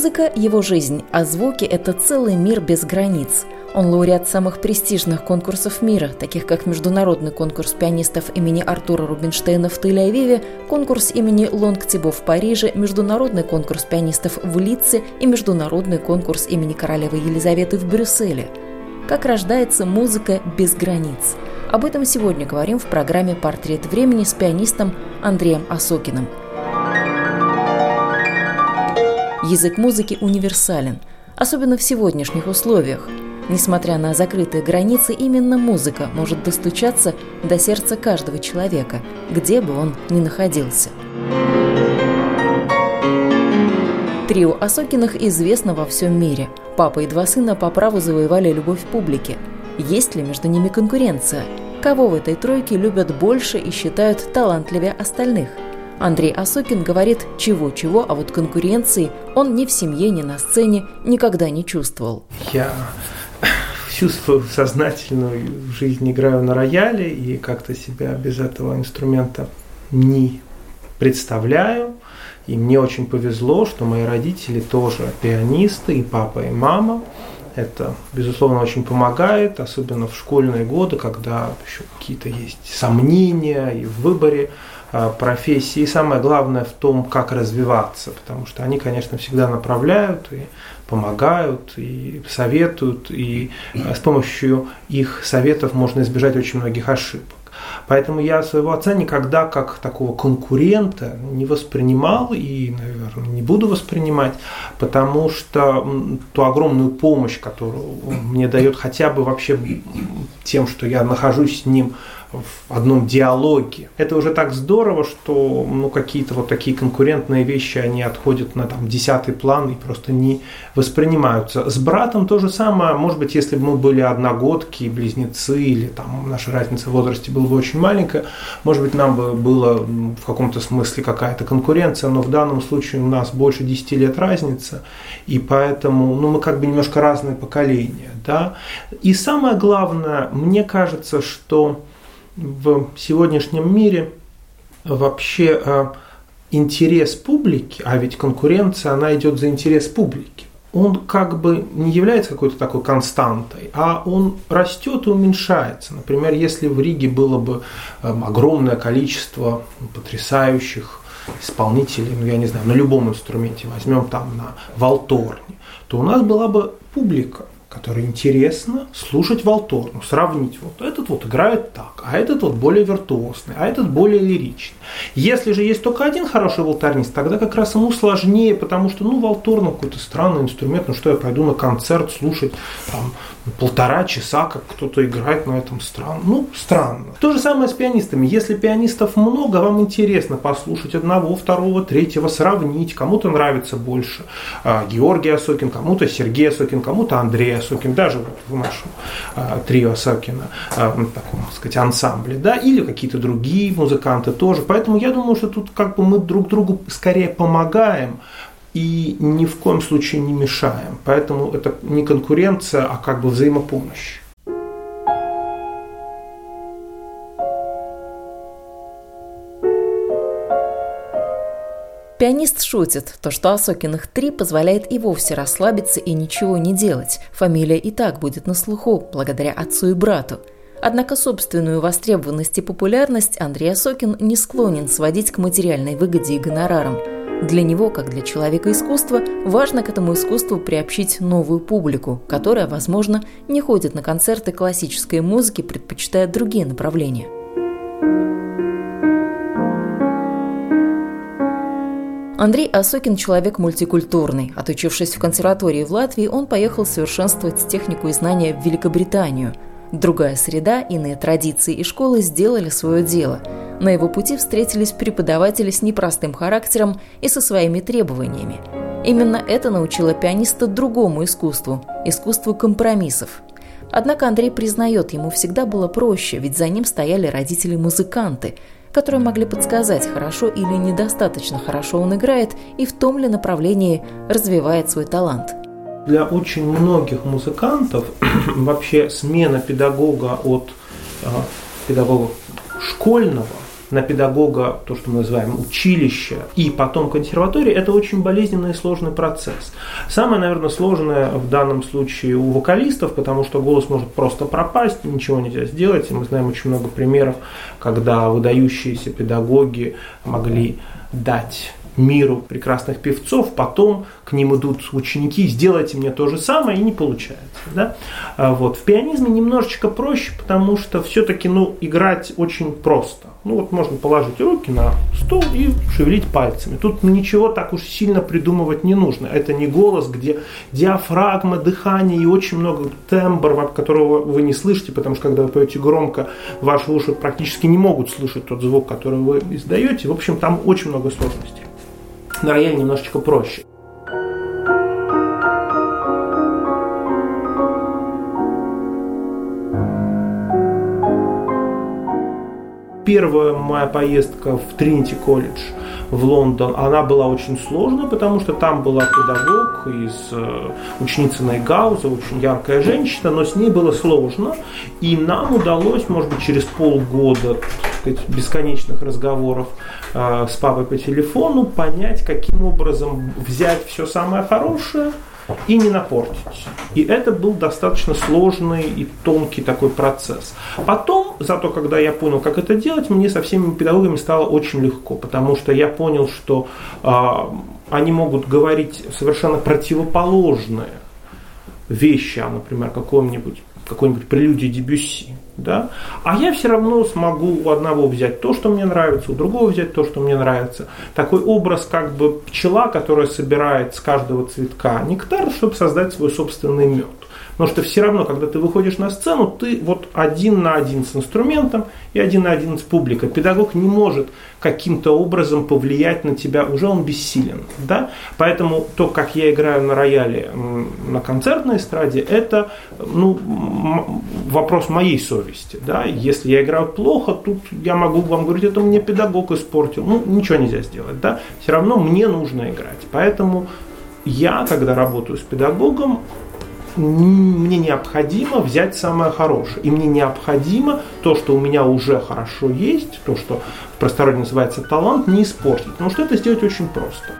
Музыка – его жизнь, а звуки – это целый мир без границ. Он лауреат самых престижных конкурсов мира, таких как Международный конкурс пианистов имени Артура Рубинштейна в Тель-Авиве, конкурс имени Лонгтибо в Париже, Международный конкурс пианистов в Литце и Международный конкурс имени королевы Елизаветы в Брюсселе. Как рождается музыка без границ? Об этом сегодня говорим в программе «Портрет времени» с пианистом Андреем Осокиным – Язык музыки универсален, особенно в сегодняшних условиях. Несмотря на закрытые границы, именно музыка может достучаться до сердца каждого человека, где бы он ни находился. Трио Осокиных известно во всем мире. Папа и два сына по праву завоевали любовь публики. Есть ли между ними конкуренция? Кого в этой тройке любят больше и считают талантливее остальных – Андрей Осокин говорит чего-чего, а вот конкуренции он ни в семье, ни на сцене никогда не чувствовал. Я всю свою сознательную жизнь играю на рояле и как-то себя без этого инструмента не представляю. И мне очень повезло, что мои родители тоже пианисты, и папа, и мама. Это, безусловно, очень помогает, особенно в школьные годы, когда еще какие-то есть сомнения и в выборе профессии. И самое главное в том, как развиваться, потому что они, конечно, всегда направляют и помогают, и советуют, и э, с помощью их советов можно избежать очень многих ошибок. Поэтому я своего отца никогда как такого конкурента не воспринимал и, наверное, не буду воспринимать, потому что ту огромную помощь, которую он мне дает хотя бы вообще тем, что я нахожусь с ним в одном диалоге. Это уже так здорово, что ну, какие-то вот такие конкурентные вещи, они отходят на там, десятый план и просто не воспринимаются. С братом то же самое, может быть, если бы мы были одногодки, близнецы, или там наша разница в возрасте была бы очень маленькая, может быть, нам бы было в каком-то смысле какая-то конкуренция, но в данном случае у нас больше 10 лет разница, и поэтому ну, мы как бы немножко разные поколения. Да? И самое главное, мне кажется, что в сегодняшнем мире вообще а, интерес публики, а ведь конкуренция, она идет за интерес публики, он как бы не является какой-то такой константой, а он растет и уменьшается. Например, если в Риге было бы огромное количество потрясающих исполнителей, ну я не знаю, на любом инструменте, возьмем там на валторне, то у нас была бы публика, который интересно слушать Волторну, сравнить. Вот этот вот играет так, а этот вот более виртуозный, а этот более лиричный. Если же есть только один хороший волторнист, тогда как раз ему сложнее, потому что, ну, Волторна какой-то странный инструмент, ну что я пойду на концерт слушать там полтора часа, как кто-то играет на этом странно. Ну, странно. То же самое с пианистами. Если пианистов много, вам интересно послушать одного, второго, третьего, сравнить. Кому-то нравится больше а, Георгий Осокин, кому-то Сергей Осокин, кому-то Андрей Осокин, даже вот в нашем а, трио Осокина, а, в таком, так сказать, ансамбле, да, или какие-то другие музыканты тоже. Поэтому я думаю, что тут как бы мы друг другу скорее помогаем, и ни в коем случае не мешаем. Поэтому это не конкуренция, а как бы взаимопомощь. Пианист шутит, то, что Осокиных три позволяет и вовсе расслабиться и ничего не делать. Фамилия и так будет на слуху, благодаря отцу и брату. Однако собственную востребованность и популярность Андрей Осокин не склонен сводить к материальной выгоде и гонорарам – для него, как для человека искусства, важно к этому искусству приобщить новую публику, которая, возможно, не ходит на концерты классической музыки, предпочитая другие направления. Андрей Осокин – человек мультикультурный. Отучившись в консерватории в Латвии, он поехал совершенствовать технику и знания в Великобританию. Другая среда, иные традиции и школы сделали свое дело – на его пути встретились преподаватели с непростым характером и со своими требованиями. Именно это научило пианиста другому искусству – искусству компромиссов. Однако Андрей признает, ему всегда было проще, ведь за ним стояли родители-музыканты, которые могли подсказать, хорошо или недостаточно хорошо он играет и в том ли направлении развивает свой талант. Для очень многих музыкантов вообще смена педагога от э, педагога школьного на педагога, то, что мы называем училище, и потом консерватории, это очень болезненный и сложный процесс. Самое, наверное, сложное в данном случае у вокалистов, потому что голос может просто пропасть, ничего нельзя сделать. И мы знаем очень много примеров, когда выдающиеся педагоги могли дать миру прекрасных певцов, потом к ним идут ученики, сделайте мне то же самое, и не получается. Да? А вот. В пианизме немножечко проще, потому что все-таки ну, играть очень просто. Ну вот можно положить руки на стол и шевелить пальцами. Тут ничего так уж сильно придумывать не нужно. Это не голос, где диафрагма, дыхание и очень много тембра, которого вы не слышите, потому что когда вы поете громко, ваши уши практически не могут слышать тот звук, который вы издаете. В общем, там очень много сложностей. На рояле немножечко проще. Первая моя поездка в Тринити колледж в Лондон, она была очень сложной, потому что там была педагог из э, ученицы Найгауза, очень яркая женщина, но с ней было сложно. И нам удалось, может быть, через полгода сказать, бесконечных разговоров э, с папой по телефону понять, каким образом взять все самое хорошее – и не напортить. И это был достаточно сложный и тонкий такой процесс. Потом, зато когда я понял, как это делать, мне со всеми педагогами стало очень легко, потому что я понял, что э, они могут говорить совершенно противоположные вещи, а, например, каком-нибудь какой-нибудь прелюдии Дебюсси да, а я все равно смогу у одного взять то, что мне нравится, у другого взять то, что мне нравится. Такой образ, как бы пчела, которая собирает с каждого цветка нектар, чтобы создать свой собственный мед. Потому что все равно, когда ты выходишь на сцену, ты вот один на один с инструментом и один на один с публикой. Pедагог не может каким-то образом повлиять на тебя, уже он бессилен. Да? Поэтому то, как я играю на рояле на концертной эстраде, это ну, вопрос моей совести. Да? Если я играю плохо, тут я могу вам говорить, это мне педагог испортил. Ну, ничего нельзя сделать. Да? Все равно мне нужно играть. Поэтому я, когда работаю с педагогом, мне необходимо взять самое хорошее. И мне необходимо то, что у меня уже хорошо есть, то, что в простородии называется талант, не испортить. Потому что это сделать очень просто.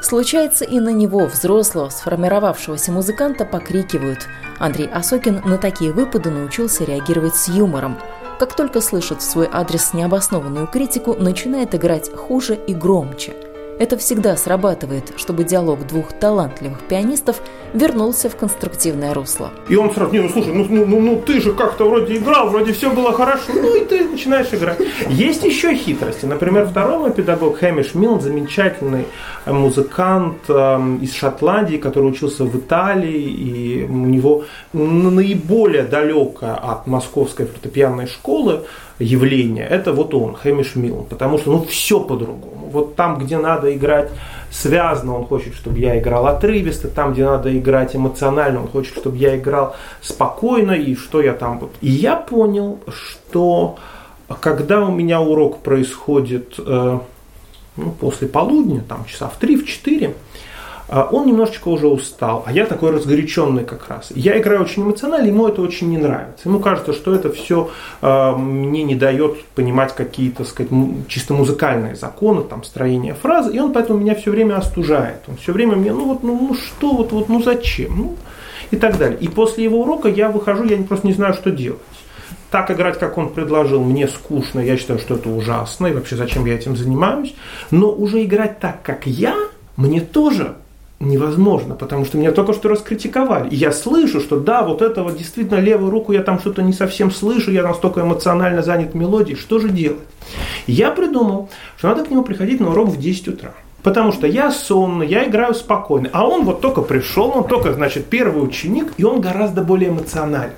Случается и на него, взрослого, сформировавшегося музыканта, покрикивают. Андрей Осокин на такие выпады научился реагировать с юмором. Как только слышит в свой адрес необоснованную критику, начинает играть хуже и громче – это всегда срабатывает, чтобы диалог двух талантливых пианистов вернулся в конструктивное русло. И он сразу, не, ну слушай, ну, ну, ну, ну ты же как-то вроде играл, вроде все было хорошо, ну и ты начинаешь играть. Есть еще хитрости. Например, второй мой педагог Хэмиш Милн, замечательный э, музыкант э, из Шотландии, который учился в Италии, и у него наиболее далекое от московской фортепианной школы явление, это вот он, Хэмиш Милн, потому что ну все по-другому. Вот там, где надо играть связано, он хочет, чтобы я играл отрывисто, там, где надо играть эмоционально, он хочет, чтобы я играл спокойно, и что я там вот. И я понял, что когда у меня урок происходит э, ну, после полудня, там часа в три, в четыре, а он немножечко уже устал, а я такой разгоряченный как раз. Я играю очень эмоционально, ему это очень не нравится. Ему кажется, что это все э, мне не дает понимать какие-то, сказать, чисто музыкальные законы, там, строение фразы, и он поэтому меня все время остужает. Он все время мне, ну вот, ну, ну что, вот, вот, ну зачем, ну и так далее. И после его урока я выхожу, я просто не знаю, что делать так играть, как он предложил, мне скучно, я считаю, что это ужасно, и вообще зачем я этим занимаюсь. Но уже играть так, как я, мне тоже невозможно, потому что меня только что раскритиковали. И я слышу, что да, вот это вот действительно левую руку я там что-то не совсем слышу, я настолько эмоционально занят мелодией, что же делать? Я придумал, что надо к нему приходить на урок в 10 утра. Потому что я сонный, я играю спокойно. А он вот только пришел, он только, значит, первый ученик, и он гораздо более эмоционален.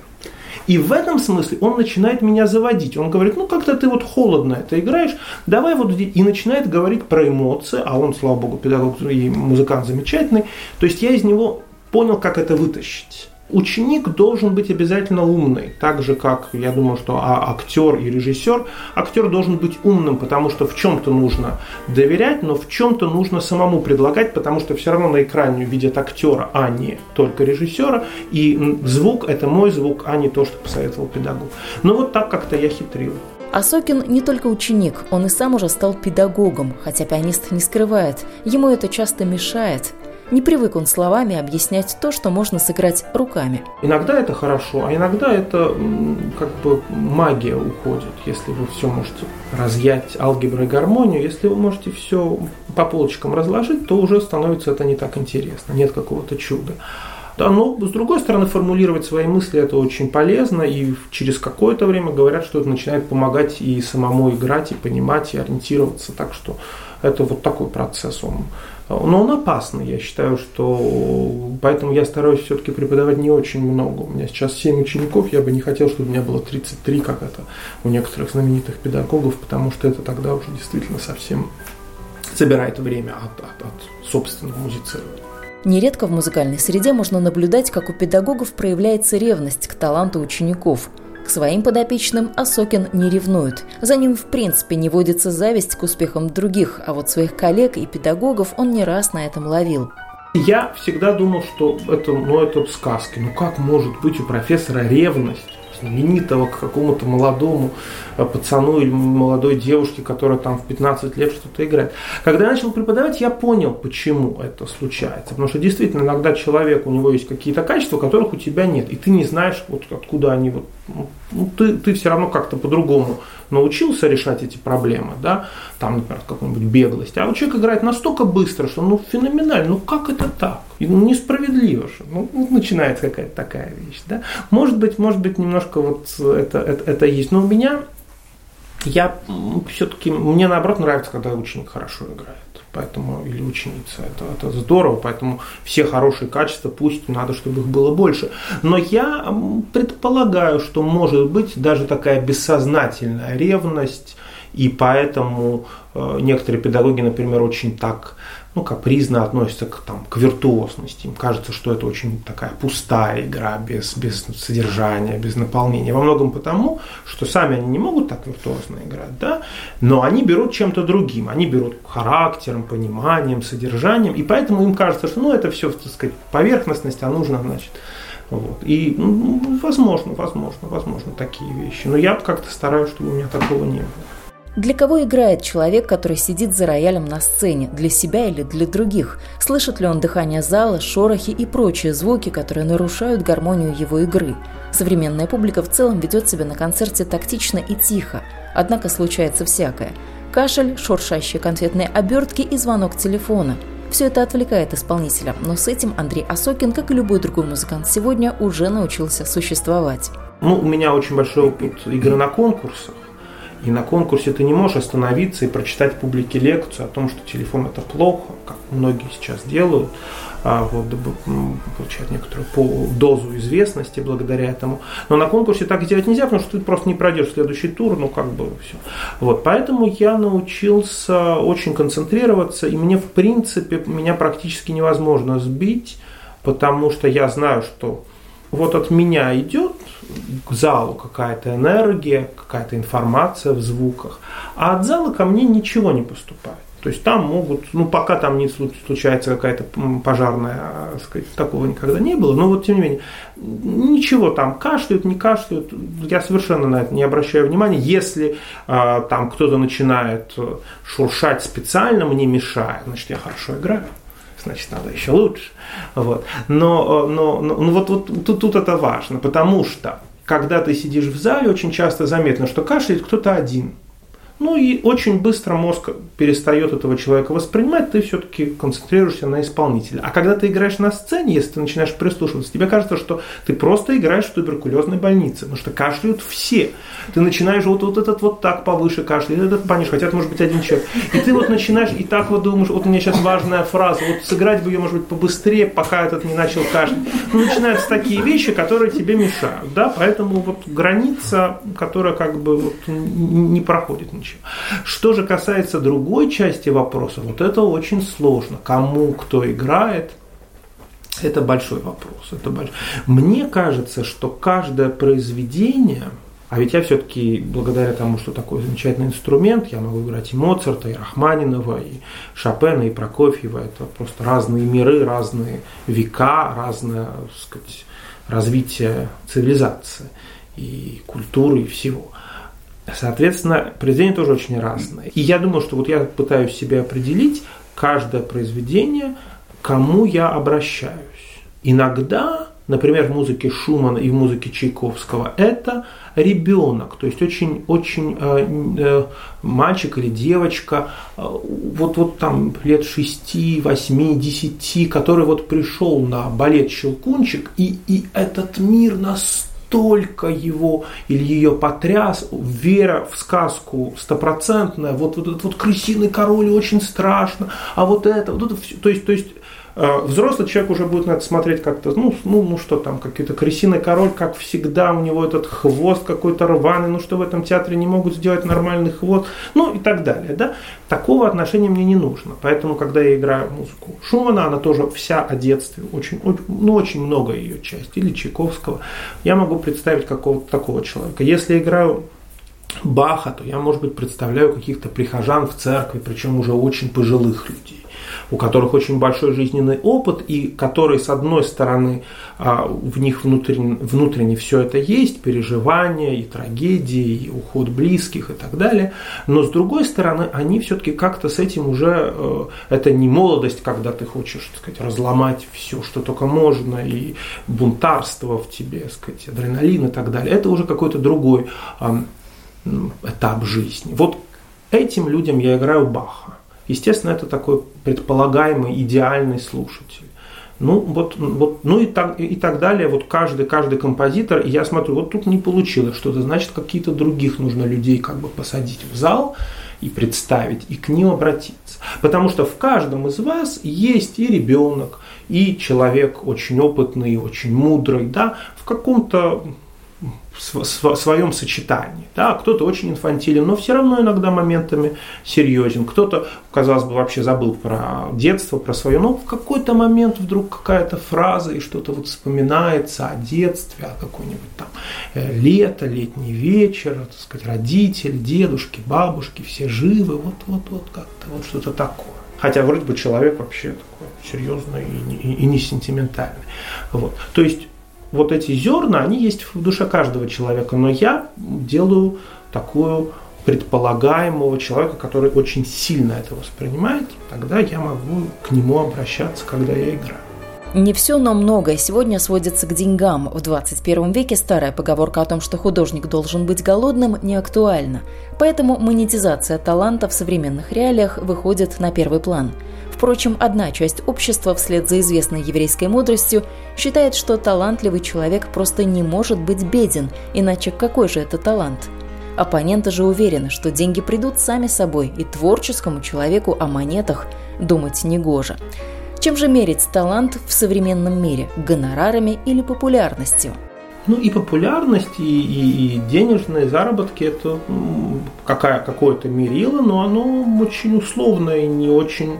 И в этом смысле он начинает меня заводить. Он говорит, ну как-то ты вот холодно это играешь, давай вот здесь. И начинает говорить про эмоции, а он, слава богу, педагог и музыкант замечательный. То есть я из него понял, как это вытащить ученик должен быть обязательно умный, так же как я думаю, что а, актер и режиссер, актер должен быть умным, потому что в чем-то нужно доверять, но в чем-то нужно самому предлагать, потому что все равно на экране видят актера, а не только режиссера, и звук это мой звук, а не то, что посоветовал педагог. Но вот так как-то я хитрил. Асокин не только ученик, он и сам уже стал педагогом, хотя пианист не скрывает. Ему это часто мешает. Не привык он словами объяснять то, что можно сыграть руками. Иногда это хорошо, а иногда это как бы магия уходит, если вы все можете разъять алгебру и гармонию. Если вы можете все по полочкам разложить, то уже становится это не так интересно, нет какого-то чуда. Да, но с другой стороны, формулировать свои мысли это очень полезно, и через какое-то время говорят, что это начинает помогать и самому играть, и понимать, и ориентироваться. Так что это вот такой процесс, он но он опасный, я считаю, что поэтому я стараюсь все-таки преподавать не очень много. У меня сейчас 7 учеников, я бы не хотел, чтобы у меня было 33, как это у некоторых знаменитых педагогов, потому что это тогда уже действительно совсем забирает время от, от, от собственного музицирования. Нередко в музыкальной среде можно наблюдать, как у педагогов проявляется ревность к таланту учеников – своим подопечным Осокин не ревнует. За ним в принципе не водится зависть к успехам других, а вот своих коллег и педагогов он не раз на этом ловил. Я всегда думал, что это, ну, это сказки. Ну как может быть у профессора ревность? знаменитого к какому-то молодому э, пацану или молодой девушке, которая там в 15 лет что-то играет. Когда я начал преподавать, я понял, почему это случается. Потому что действительно иногда человек, у него есть какие-то качества, которых у тебя нет. И ты не знаешь, вот откуда они вот ну, ну, ты, ты все равно как-то по-другому научился решать эти проблемы, да, там, например, какую-нибудь беглость, а вот человек играет настолько быстро, что, ну, феноменально, ну, как это так? И, ну, несправедливо же, ну, начинается какая-то такая вещь, да. Может быть, может быть, немножко вот это, это, это есть, но у меня, я все-таки, мне наоборот нравится, когда ученик хорошо играет поэтому или ученица. Это, это здорово, поэтому все хорошие качества, пусть надо, чтобы их было больше. Но я предполагаю, что может быть даже такая бессознательная ревность, и поэтому э, некоторые педагоги, например, очень так ну, капризно относятся к, там, к виртуозности. Им кажется, что это очень такая пустая игра, без, без содержания, без наполнения. Во многом потому, что сами они не могут так виртуозно играть, да? но они берут чем-то другим. Они берут характером, пониманием, содержанием, и поэтому им кажется, что ну, это все, так сказать, поверхностность, а нужно, значит, вот. И, ну, возможно, возможно, возможно, такие вещи. Но я как-то стараюсь, чтобы у меня такого не было. Для кого играет человек, который сидит за роялем на сцене? Для себя или для других? Слышит ли он дыхание зала, шорохи и прочие звуки, которые нарушают гармонию его игры? Современная публика в целом ведет себя на концерте тактично и тихо, однако случается всякое. Кашель, шуршащие конфетные обертки и звонок телефона. Все это отвлекает исполнителя, но с этим Андрей Осокин, как и любой другой музыкант сегодня, уже научился существовать. Ну, у меня очень большой опыт игры на конкурсах. И на конкурсе ты не можешь остановиться и прочитать публике лекцию о том, что телефон это плохо, как многие сейчас делают, а вот, получают некоторую дозу известности благодаря этому. Но на конкурсе так сделать нельзя, потому что ты просто не пройдешь следующий тур, ну как бы все. Вот, поэтому я научился очень концентрироваться, и мне в принципе, меня практически невозможно сбить, потому что я знаю, что вот от меня идет к залу какая-то энергия, какая-то информация в звуках, а от зала ко мне ничего не поступает. То есть там могут, ну пока там не случается какая-то пожарная, а, сказать, такого никогда не было, но вот тем не менее, ничего там, кашляют, не кашляют, я совершенно на это не обращаю внимания. Если э, там кто-то начинает шуршать специально, мне мешает, значит я хорошо играю значит, надо еще лучше. Вот. Но, но, но ну, вот, вот тут, тут это важно, потому что когда ты сидишь в зале, очень часто заметно, что кашляет кто-то один. Ну и очень быстро мозг перестает этого человека воспринимать, ты все-таки концентрируешься на исполнителе. А когда ты играешь на сцене, если ты начинаешь прислушиваться, тебе кажется, что ты просто играешь в туберкулезной больнице, потому что кашляют все. Ты начинаешь вот, вот этот вот так повыше кашлять, этот пониже, хотя это может быть один человек. И ты вот начинаешь и так вот думаешь, вот у меня сейчас важная фраза, вот сыграть бы ее, может быть, побыстрее, пока этот не начал кашлять. Ну, начинаются такие вещи, которые тебе мешают, да, поэтому вот граница, которая как бы вот не проходит ничего. Что же касается другой части вопроса, вот это очень сложно. Кому кто играет, это большой вопрос. Это большой. Мне кажется, что каждое произведение, а ведь я все-таки, благодаря тому, что такой замечательный инструмент, я могу играть и Моцарта, и Рахманинова, и Шопена, и Прокофьева. Это просто разные миры, разные века, разное так сказать, развитие цивилизации и культуры, и всего. Соответственно, произведения тоже очень разные. И я думаю, что вот я пытаюсь себе определить каждое произведение, кому я обращаюсь. Иногда, например, в музыке Шумана и в музыке Чайковского, это ребенок, то есть очень, очень э, э, мальчик или девочка, э, вот, вот там лет 6, 8, 10, который вот пришел на балет «Щелкунчик», и, и этот мир настолько настолько его или ее потряс, вера в сказку стопроцентная, вот, вот этот вот крысиный король очень страшно, а вот это, вот это все, то есть, то есть взрослый человек уже будет на это смотреть как-то, ну, ну, ну что там, какие-то крысиный король, как всегда, у него этот хвост какой-то рваный, ну что в этом театре не могут сделать нормальный хвост, ну и так далее, да. Такого отношения мне не нужно. Поэтому, когда я играю музыку Шумана, она тоже вся о детстве, очень, ну, очень много ее часть, или Чайковского, я могу представить какого-то такого человека. Если играю Баха, то я, может быть, представляю каких-то прихожан в церкви, причем уже очень пожилых людей у которых очень большой жизненный опыт, и которые, с одной стороны, а, в них внутренне, внутренне все это есть, переживания и трагедии, и уход близких и так далее, но с другой стороны, они все-таки как-то с этим уже, э, это не молодость, когда ты хочешь, так сказать, разломать все, что только можно, и бунтарство в тебе, так сказать, адреналин и так далее, это уже какой-то другой этап жизни. Вот этим людям я играю Баха. Естественно, это такой предполагаемый идеальный слушатель. Ну, вот, вот, ну и, так, и так далее. Вот каждый, каждый композитор, я смотрю, вот тут не получилось что-то, значит, какие-то других нужно людей как бы посадить в зал и представить, и к ним обратиться. Потому что в каждом из вас есть и ребенок, и человек очень опытный, очень мудрый, да, в каком-то в своем сочетании. Да, кто-то очень инфантилен, но все равно иногда моментами серьезен. Кто-то, казалось бы, вообще забыл про детство, про свое, но в какой-то момент вдруг какая-то фраза и что-то вот вспоминается о детстве, о какой-нибудь там э, лето, летний вечер, так сказать, родители, дедушки, бабушки, все живы, вот, вот, вот как-то вот что-то такое. Хотя вроде бы человек вообще такой серьезный и, и, и не сентиментальный. Вот. То есть вот эти зерна, они есть в душе каждого человека, но я делаю такую предполагаемого человека, который очень сильно это воспринимает, тогда я могу к нему обращаться, когда я играю. Не все, но многое сегодня сводится к деньгам. В 21 веке старая поговорка о том, что художник должен быть голодным, не актуальна. Поэтому монетизация таланта в современных реалиях выходит на первый план – Впрочем, одна часть общества, вслед за известной еврейской мудростью, считает, что талантливый человек просто не может быть беден, иначе какой же это талант? Оппоненты же уверены, что деньги придут сами собой, и творческому человеку о монетах думать не гоже. Чем же мерить талант в современном мире – гонорарами или популярностью? Ну и популярность, и, и, и денежные заработки это какая, какое-то мерило, но оно очень условное и не очень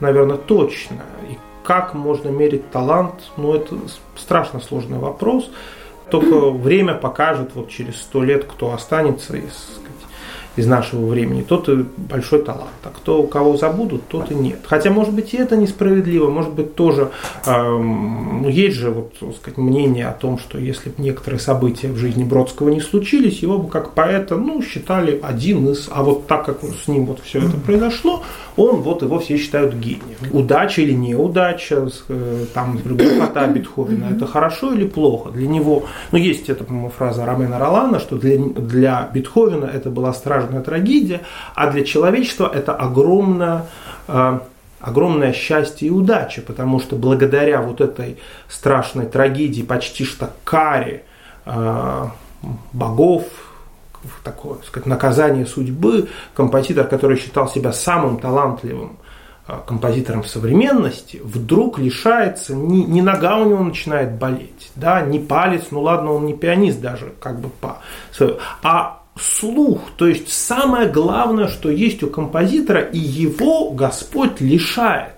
наверное, точно. И как можно мерить талант, ну, это страшно сложный вопрос. Только время покажет вот через сто лет, кто останется из из нашего времени, тот и большой талант. А кто кого забудут, тот и нет. Хотя, может быть, и это несправедливо, может быть, тоже э, есть же вот, так сказать, мнение о том, что если бы некоторые события в жизни Бродского не случились, его бы как поэта, ну, считали один из, а вот так как с ним вот все это произошло, он вот его все считают гением. Удача или неудача, э, там, грехота Бетховена, это хорошо или плохо? Для него, ну, есть эта, по-моему, фраза Ромена Ролана, что для, для Бетховена это была страшная важная трагедия, а для человечества это огромная огромное счастье и удача, потому что благодаря вот этой страшной трагедии, почти что каре э, богов, такое сказать, наказание судьбы, композитор, который считал себя самым талантливым э, композитором современности, вдруг лишается, ни, ни нога у него начинает болеть, да, ни палец, ну ладно, он не пианист даже, как бы по, а слух, то есть самое главное, что есть у композитора, и его Господь лишает.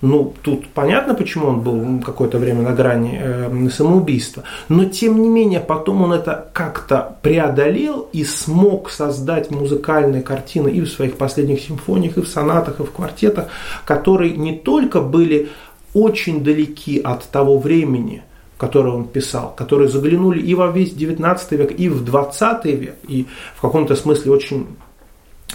Ну, тут понятно, почему он был какое-то время на грани э, самоубийства, но тем не менее потом он это как-то преодолел и смог создать музыкальные картины и в своих последних симфониях, и в сонатах, и в квартетах, которые не только были очень далеки от того времени, которые он писал, которые заглянули и во весь 19 век, и в 20 век, и в каком-то смысле очень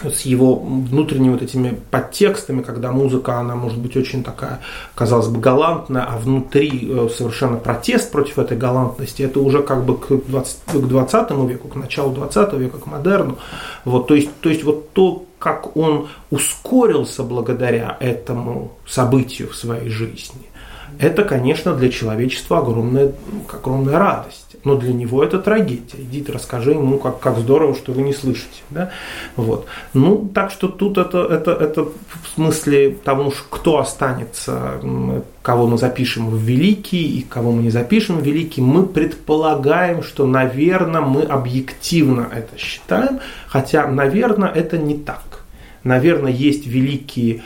с его внутренними вот этими подтекстами, когда музыка, она может быть очень такая, казалось бы, галантная, а внутри э, совершенно протест против этой галантности, это уже как бы к 20, к 20 веку, к началу 20 века, к модерну. Вот, то, есть, то есть вот то, как он ускорился благодаря этому событию в своей жизни, это, конечно, для человечества огромная, огромная радость. Но для него это трагедия. Идите, расскажи ему, как, как здорово, что вы не слышите. Да? Вот. Ну, так что тут это, это, это в смысле того, кто останется, кого мы запишем в великий и кого мы не запишем в великий, мы предполагаем, что, наверное, мы объективно это считаем, хотя, наверное, это не так. Наверное, есть великие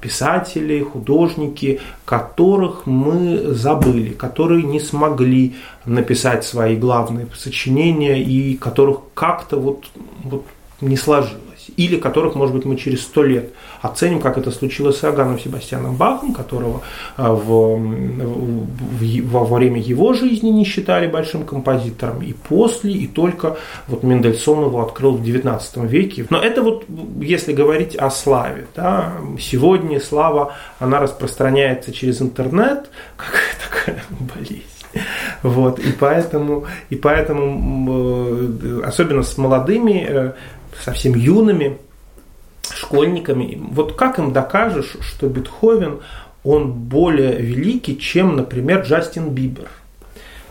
писатели, художники, которых мы забыли, которые не смогли написать свои главные сочинения и которых как-то вот, вот не сложилось или которых, может быть, мы через сто лет оценим, как это случилось с Иоганном Себастьяном Бахом, которого э, в, в, во время его жизни не считали большим композитором, и после, и только вот Мендельсон его открыл в XIX веке. Но это вот, если говорить о славе, да, сегодня слава, она распространяется через интернет, какая такая болезнь. Вот, и поэтому, и поэтому, э, особенно с молодыми э, совсем юными школьниками. Вот как им докажешь, что Бетховен, он более великий, чем, например, Джастин Бибер?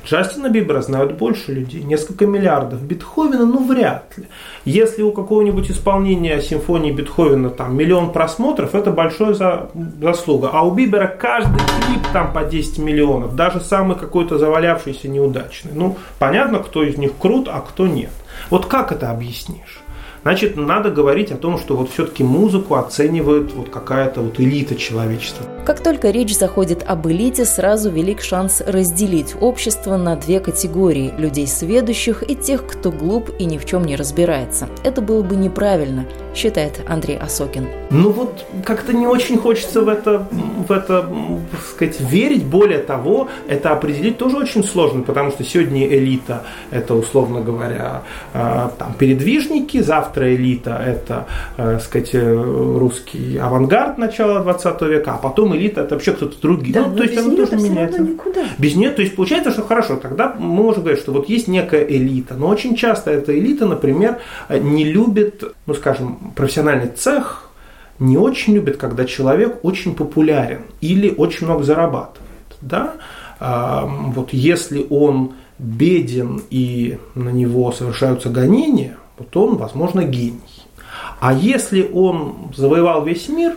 Джастина Бибера знают больше людей, несколько миллиардов. Бетховена, ну вряд ли. Если у какого-нибудь исполнения симфонии Бетховена там миллион просмотров, это большая за, заслуга. А у Бибера каждый клип там по 10 миллионов, даже самый какой-то завалявшийся неудачный. Ну, понятно, кто из них крут, а кто нет. Вот как это объяснишь? Значит, надо говорить о том, что вот все-таки музыку оценивает вот какая-то вот элита человечества. Как только речь заходит об элите, сразу велик шанс разделить общество на две категории – людей сведущих и тех, кто глуп и ни в чем не разбирается. Это было бы неправильно, считает Андрей Осокин. Ну вот как-то не очень хочется в это, в это так сказать, верить. Более того, это определить тоже очень сложно, потому что сегодня элита – это, условно говоря, а, там, передвижники, завтра элита – это, э, сказать, э, русский авангард начала 20 века, а потом элита – это вообще кто-то другой. Да, ну, то есть оно тоже меняется. Без нее, то есть получается, что хорошо, тогда мы можем говорить, что вот есть некая элита, но очень часто эта элита, например, не любит, ну скажем, профессиональный цех не очень любит, когда человек очень популярен или очень много зарабатывает. Да? А, вот если он беден и на него совершаются гонения, вот он, возможно, гений. А если он завоевал весь мир,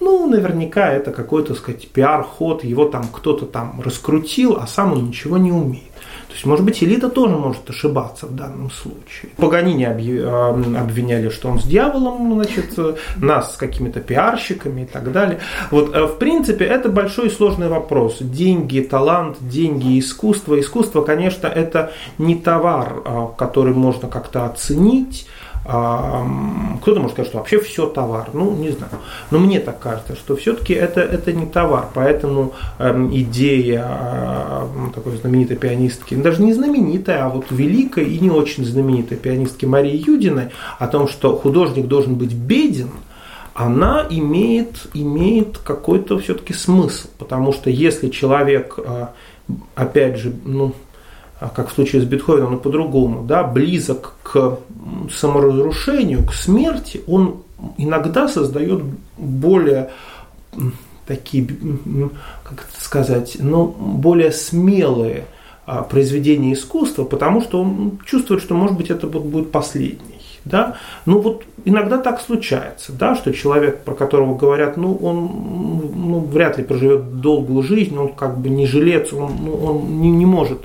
ну, наверняка это какой-то, так сказать, пиар-ход, его там кто-то там раскрутил, а сам он ничего не умеет. То есть, может быть, элита тоже может ошибаться в данном случае. Паганини обвиняли, что он с дьяволом, значит, нас с какими-то пиарщиками и так далее. Вот, э, в принципе, это большой и сложный вопрос. Деньги, талант, деньги, искусство. Искусство, конечно, это не товар, а, который можно как-то оценить, кто-то может сказать, что вообще все товар. Ну, не знаю. Но мне так кажется, что все-таки это, это не товар. Поэтому эм, идея э, такой знаменитой пианистки, даже не знаменитой, а вот великой и не очень знаменитой пианистки Марии Юдиной о том, что художник должен быть беден, она имеет, имеет какой-то все-таки смысл. Потому что если человек, э, опять же, ну, а, как в случае с Бетховеном, но по-другому, да, близок к саморазрушению, к смерти, он иногда создает более такие, как это сказать, ну, более смелые а, произведения искусства, потому что он чувствует, что, может быть, это будет последний. Да? Ну вот иногда так случается, да, что человек, про которого говорят, ну он ну, вряд ли проживет долгую жизнь, он как бы не жилец, он, ну, он не, не может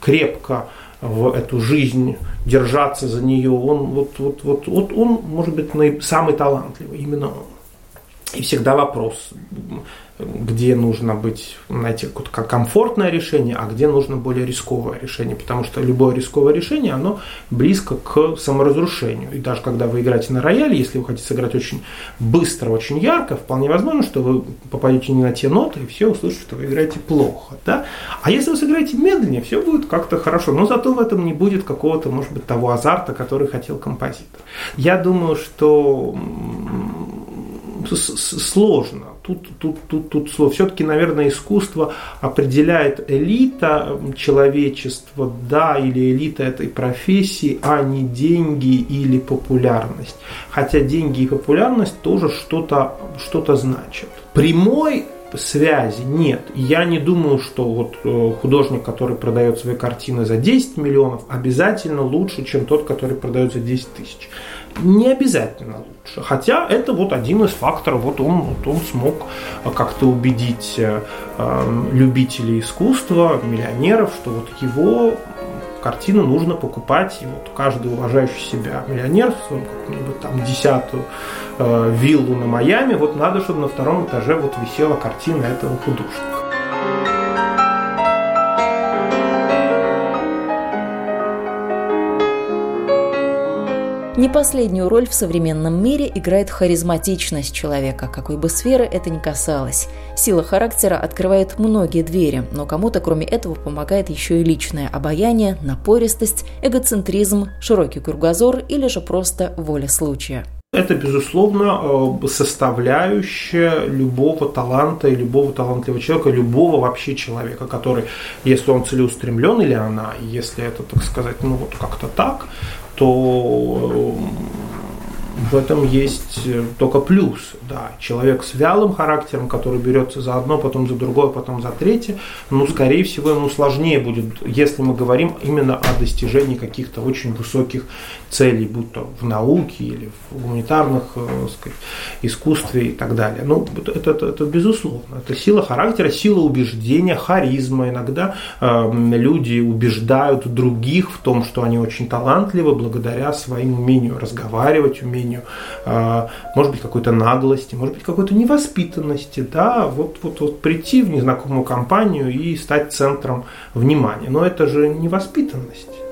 крепко в эту жизнь держаться за нее, он вот, вот, вот, вот он может быть самый талантливый, именно он. И всегда вопрос, где нужно быть, найти какое-то комфортное решение, а где нужно более рисковое решение. Потому что любое рисковое решение, оно близко к саморазрушению. И даже когда вы играете на рояле, если вы хотите сыграть очень быстро, очень ярко, вполне возможно, что вы попадете не на те ноты, и все услышат, что вы играете плохо. Да? А если вы сыграете медленнее, все будет как-то хорошо. Но зато в этом не будет какого-то, может быть, того азарта, который хотел композитор. Я думаю, что сложно. Тут, тут, тут, тут слово. Все-таки, наверное, искусство определяет элита человечества, да, или элита этой профессии, а не деньги или популярность. Хотя деньги и популярность тоже что-то что значат. Прямой связи нет. Я не думаю, что вот э, художник, который продает свои картины за 10 миллионов, обязательно лучше, чем тот, который продает за 10 тысяч не обязательно лучше. Хотя это вот один из факторов. Вот он, вот он смог как-то убедить э, эм, любителей искусства, миллионеров, что вот его картину нужно покупать. И вот каждый уважающий себя миллионер в своем каком-нибудь там десятую э, виллу на Майами, вот надо, чтобы на втором этаже вот висела картина этого художника. Не последнюю роль в современном мире играет харизматичность человека, какой бы сферы это ни касалось. Сила характера открывает многие двери, но кому-то кроме этого помогает еще и личное обаяние, напористость, эгоцентризм, широкий кругозор или же просто воля случая. Это, безусловно, э, составляющая любого таланта и любого талантливого человека, любого вообще человека, который, если он целеустремлен или она, если это, так сказать, ну вот как-то так, то в этом есть э, только плюс. Да. Человек с вялым характером, который берется за одно, потом за другое, потом за третье, ну, скорее всего, ему сложнее будет, если мы говорим именно о достижении каких-то очень высоких целей, будь то в науке или в гуманитарных э, сказать, искусстве и так далее. Ну, это, это, это безусловно. Это сила характера, сила убеждения, харизма. Иногда э, люди убеждают других в том, что они очень талантливы благодаря своему умению разговаривать, умению, э, может быть, какой-то наглости, может быть, какой-то невоспитанности. Да? Вот, вот, вот прийти в незнакомую компанию и стать центром внимания. Но это же невоспитанность.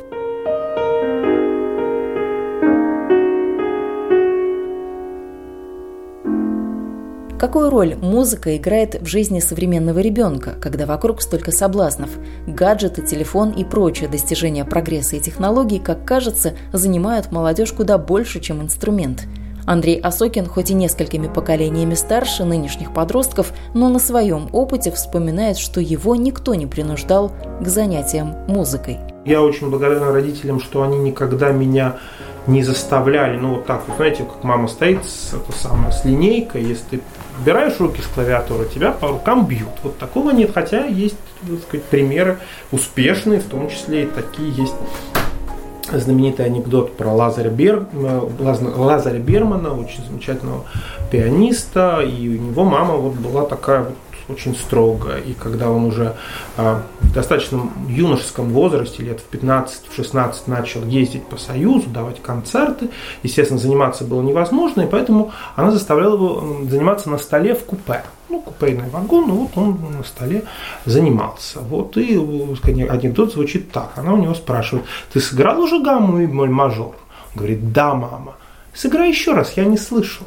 Какую роль музыка играет в жизни современного ребенка, когда вокруг столько соблазнов? Гаджеты, телефон и прочие достижения прогресса и технологий, как кажется, занимают молодежь куда больше, чем инструмент. Андрей Осокин, хоть и несколькими поколениями старше нынешних подростков, но на своем опыте вспоминает, что его никто не принуждал к занятиям музыкой. Я очень благодарен родителям, что они никогда меня не заставляли, ну вот так, вот, знаете, как мама стоит с, это самое, с линейкой, если ты убираешь руки с клавиатуры, тебя по рукам бьют. Вот такого нет, хотя есть, так сказать, примеры успешные, в том числе и такие есть знаменитый анекдот про Лазаря, Бер, Лазаря Бермана, очень замечательного пианиста, и у него мама вот была такая вот очень строго. И когда он уже а, достаточно юношеском возрасте, лет в 15-16 начал ездить по Союзу, давать концерты, естественно, заниматься было невозможно, и поэтому она заставляла его заниматься на столе в купе. Ну, купейный вагон, ну вот он на столе занимался. Вот и анекдот звучит так. Она у него спрашивает, ты сыграл уже гамму и мажор? говорит, да, мама. Сыграй еще раз, я не слышал.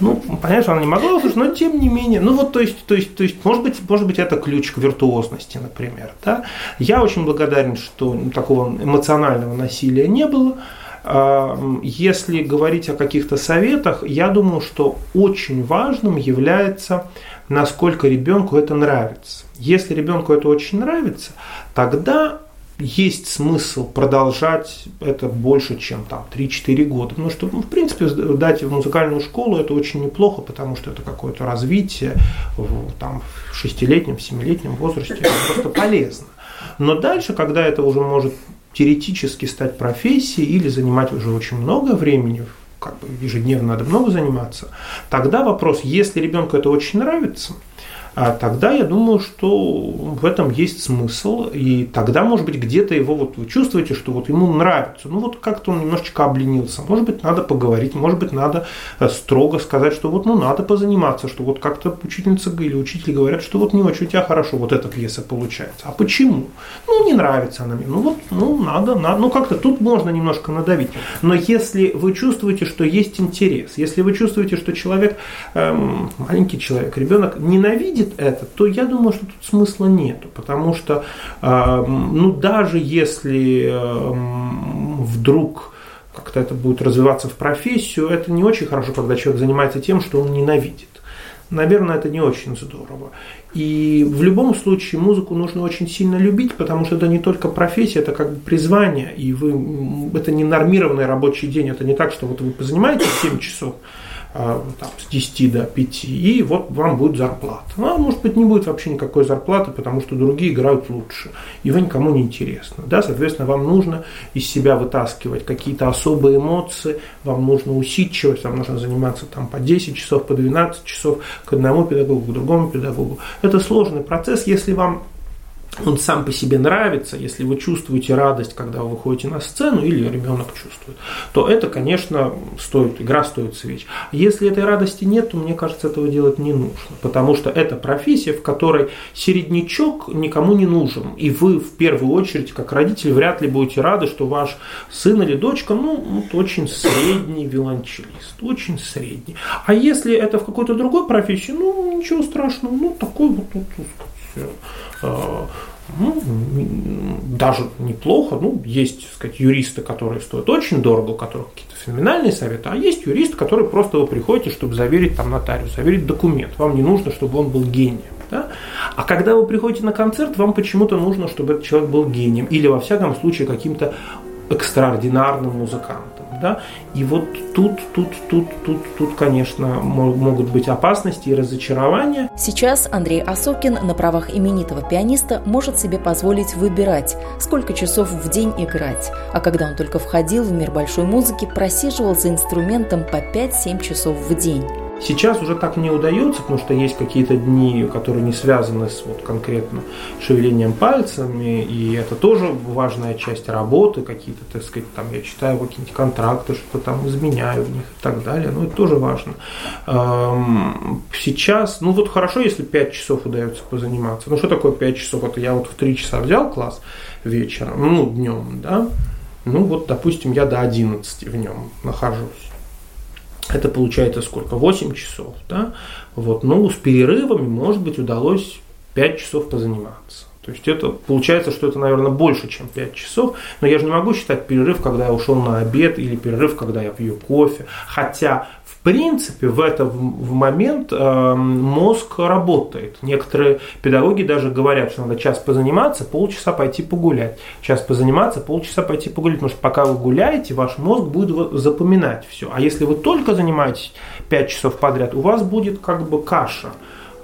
Ну, понятно, она не могла услышать, но тем не менее. Ну вот, то есть, то есть, то есть, может быть, может быть, это ключ к виртуозности, например. Да? Я очень благодарен, что такого эмоционального насилия не было. А, если говорить о каких-то советах, я думаю, что очень важным является, насколько ребенку это нравится. Если ребенку это очень нравится, тогда есть смысл продолжать это больше, чем там 3-4 года. Потому что, ну, в принципе, дать в музыкальную школу это очень неплохо, потому что это какое-то развитие в, там, в шестилетнем, семилетнем возрасте. Это просто полезно. Но дальше, когда это уже может теоретически стать профессией или занимать уже очень много времени, как бы ежедневно надо много заниматься, тогда вопрос, если ребенку это очень нравится – а тогда я думаю, что в этом есть смысл. И тогда, может быть, где-то его вот вы чувствуете, что вот ему нравится. Ну вот как-то он немножечко обленился. Может быть, надо поговорить, может быть, надо э, строго сказать, что вот ну надо позаниматься, что вот как-то учительница или учитель говорят, что вот не очень у тебя хорошо вот эта пьеса получается. А почему? Ну, не нравится она мне. Ну вот, ну надо, надо. Ну как-то тут можно немножко надавить. Но если вы чувствуете, что есть интерес, если вы чувствуете, что человек, эм, маленький человек, ребенок ненавидит видит это, то я думаю, что тут смысла нету, потому что, э, ну, даже если э, вдруг как-то это будет развиваться в профессию, это не очень хорошо, когда человек занимается тем, что он ненавидит. Наверное, это не очень здорово. И в любом случае музыку нужно очень сильно любить, потому что это не только профессия, это как бы призвание, и вы, это не нормированный рабочий день, это не так, что вот вы позанимаетесь 7 часов, а, там, с 10 до 5, и вот вам будет зарплата. Ну, а может быть, не будет вообще никакой зарплаты, потому что другие играют лучше, и вы никому не интересны. Да? Соответственно, вам нужно из себя вытаскивать какие-то особые эмоции, вам нужно усидчивость, вам нужно заниматься там, по 10 часов, по 12 часов к одному педагогу, к другому педагогу. Это сложный процесс, если вам он сам по себе нравится, если вы чувствуете радость, когда вы выходите на сцену, или ребенок чувствует, то это, конечно, стоит, игра стоит свеч. Если этой радости нет, то мне кажется, этого делать не нужно, потому что это профессия, в которой середнячок никому не нужен, и вы в первую очередь, как родитель, вряд ли будете рады, что ваш сын или дочка, ну, вот очень средний виолончелист, очень средний. А если это в какой-то другой профессии, ну, ничего страшного, ну, такой вот, вот, вот ну, даже неплохо. Ну, есть, так сказать, юристы, которые стоят очень дорого, у которых какие-то феноменальные советы, а есть юрист, который просто вы приходите, чтобы заверить там нотариус, заверить документ. Вам не нужно, чтобы он был гением. Да? А когда вы приходите на концерт, вам почему-то нужно, чтобы этот человек был гением или, во всяком случае, каким-то экстраординарным музыкантом да, и вот тут, тут, тут, тут, тут, конечно, могут быть опасности и разочарования. Сейчас Андрей Осокин на правах именитого пианиста может себе позволить выбирать, сколько часов в день играть, а когда он только входил в мир большой музыки, просиживал за инструментом по 5-7 часов в день. Сейчас уже так не удается, потому что есть какие-то дни, которые не связаны с вот конкретно шевелением пальцами, и это тоже важная часть работы, какие-то, так сказать, там я читаю какие-нибудь контракты, что-то там изменяю в них и так далее, но это тоже важно. Сейчас, ну вот хорошо, если 5 часов удается позаниматься. Ну что такое 5 часов? Это я вот в 3 часа взял класс вечером, ну днем, да, ну вот, допустим, я до 11 в нем нахожусь это получается сколько? 8 часов, да? Вот, ну, с перерывами, может быть, удалось 5 часов позаниматься. То есть это получается, что это, наверное, больше, чем 5 часов. Но я же не могу считать перерыв, когда я ушел на обед, или перерыв, когда я пью кофе. Хотя принципе, в этот в момент э, мозг работает. Некоторые педагоги даже говорят, что надо час позаниматься, полчаса пойти погулять. Час позаниматься, полчаса пойти погулять. Потому что пока вы гуляете, ваш мозг будет запоминать все. А если вы только занимаетесь 5 часов подряд, у вас будет как бы каша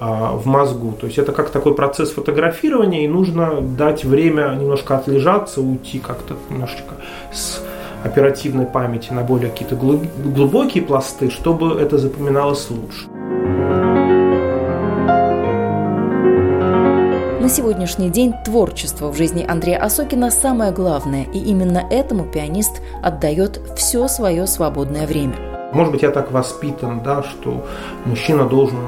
в мозгу. То есть это как такой процесс фотографирования, и нужно дать время немножко отлежаться, уйти как-то немножечко с оперативной памяти на более какие-то глубокие пласты, чтобы это запоминалось лучше. На сегодняшний день творчество в жизни Андрея Осокина самое главное, и именно этому пианист отдает все свое свободное время. Может быть, я так воспитан, да, что мужчина должен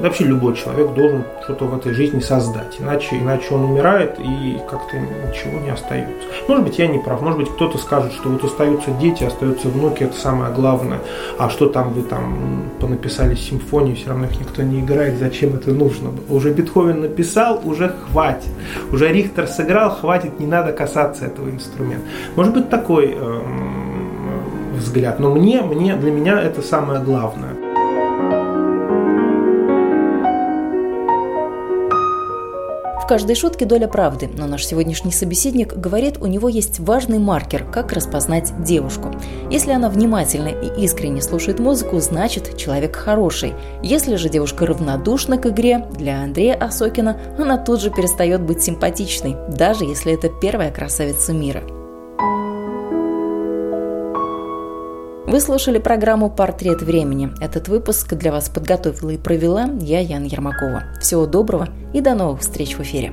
вообще любой человек должен что-то в этой жизни создать, иначе, иначе он умирает и как-то ничего не остается. Может быть, я не прав, может быть, кто-то скажет, что вот остаются дети, остаются внуки, это самое главное, а что там вы там понаписали симфонии, все равно их никто не играет, зачем это нужно? Уже Бетховен написал, уже хватит, уже Рихтер сыграл, хватит, не надо касаться этого инструмента. Может быть, такой э, взгляд, но мне, мне, для меня это самое главное. Каждой шутке доля правды, но наш сегодняшний собеседник говорит, у него есть важный маркер, как распознать девушку. Если она внимательно и искренне слушает музыку, значит, человек хороший. Если же девушка равнодушна к игре, для Андрея Осокина она тут же перестает быть симпатичной, даже если это первая красавица мира. Вы слушали программу «Портрет времени». Этот выпуск для вас подготовила и провела я, Яна Ермакова. Всего доброго и до новых встреч в эфире.